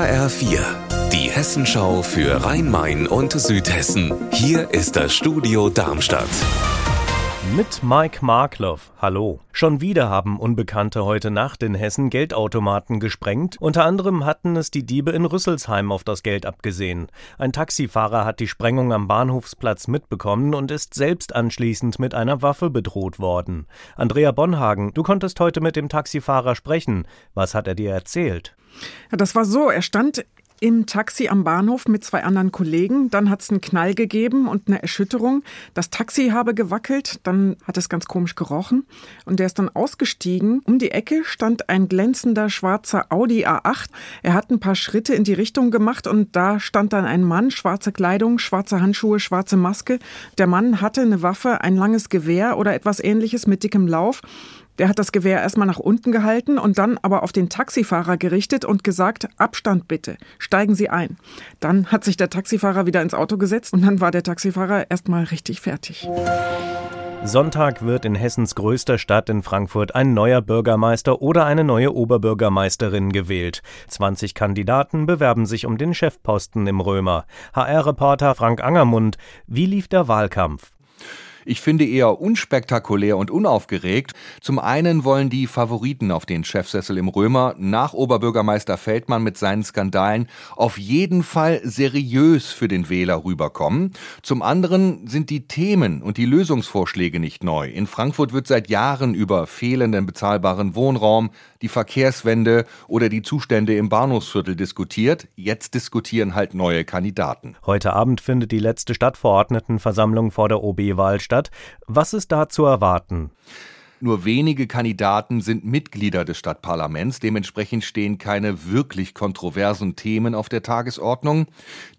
HR4, die Hessenschau für Rhein-Main und Südhessen. Hier ist das Studio Darmstadt. Mit Mike Markloff. Hallo. Schon wieder haben Unbekannte heute Nacht in Hessen Geldautomaten gesprengt. Unter anderem hatten es die Diebe in Rüsselsheim auf das Geld abgesehen. Ein Taxifahrer hat die Sprengung am Bahnhofsplatz mitbekommen und ist selbst anschließend mit einer Waffe bedroht worden. Andrea Bonhagen, du konntest heute mit dem Taxifahrer sprechen. Was hat er dir erzählt? Ja, das war so. Er stand im Taxi am Bahnhof mit zwei anderen Kollegen. Dann hat es einen Knall gegeben und eine Erschütterung. Das Taxi habe gewackelt, dann hat es ganz komisch gerochen und der ist dann ausgestiegen. Um die Ecke stand ein glänzender schwarzer Audi A8. Er hat ein paar Schritte in die Richtung gemacht und da stand dann ein Mann, schwarze Kleidung, schwarze Handschuhe, schwarze Maske. Der Mann hatte eine Waffe, ein langes Gewehr oder etwas ähnliches mit dickem Lauf. Der hat das Gewehr erstmal nach unten gehalten und dann aber auf den Taxifahrer gerichtet und gesagt, Abstand bitte, steigen Sie ein. Dann hat sich der Taxifahrer wieder ins Auto gesetzt und dann war der Taxifahrer erstmal richtig fertig. Sonntag wird in Hessens größter Stadt in Frankfurt ein neuer Bürgermeister oder eine neue Oberbürgermeisterin gewählt. 20 Kandidaten bewerben sich um den Chefposten im Römer. HR-Reporter Frank Angermund, wie lief der Wahlkampf? Ich finde eher unspektakulär und unaufgeregt. Zum einen wollen die Favoriten auf den Chefsessel im Römer nach Oberbürgermeister Feldmann mit seinen Skandalen auf jeden Fall seriös für den Wähler rüberkommen. Zum anderen sind die Themen und die Lösungsvorschläge nicht neu. In Frankfurt wird seit Jahren über fehlenden bezahlbaren Wohnraum, die Verkehrswende oder die Zustände im Bahnhofsviertel diskutiert. Jetzt diskutieren halt neue Kandidaten. Heute Abend findet die letzte Stadtverordnetenversammlung vor der OB-Wahl statt. Was ist da zu erwarten? Nur wenige Kandidaten sind Mitglieder des Stadtparlaments, dementsprechend stehen keine wirklich kontroversen Themen auf der Tagesordnung.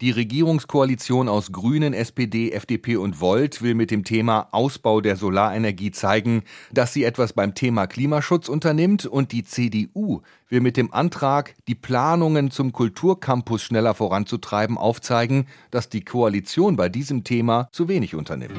Die Regierungskoalition aus Grünen, SPD, FDP und Volt will mit dem Thema Ausbau der Solarenergie zeigen, dass sie etwas beim Thema Klimaschutz unternimmt und die CDU will mit dem Antrag, die Planungen zum Kulturcampus schneller voranzutreiben, aufzeigen, dass die Koalition bei diesem Thema zu wenig unternimmt.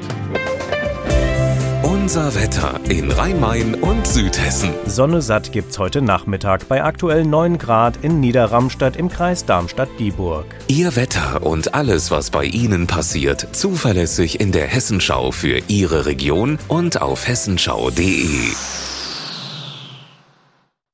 Unser Wetter in Rhein-Main und Südhessen. Sonne satt gibt's heute Nachmittag bei aktuell 9 Grad in Niederramstadt im Kreis Darmstadt-Dieburg. Ihr Wetter und alles, was bei Ihnen passiert, zuverlässig in der Hessenschau für Ihre Region und auf hessenschau.de.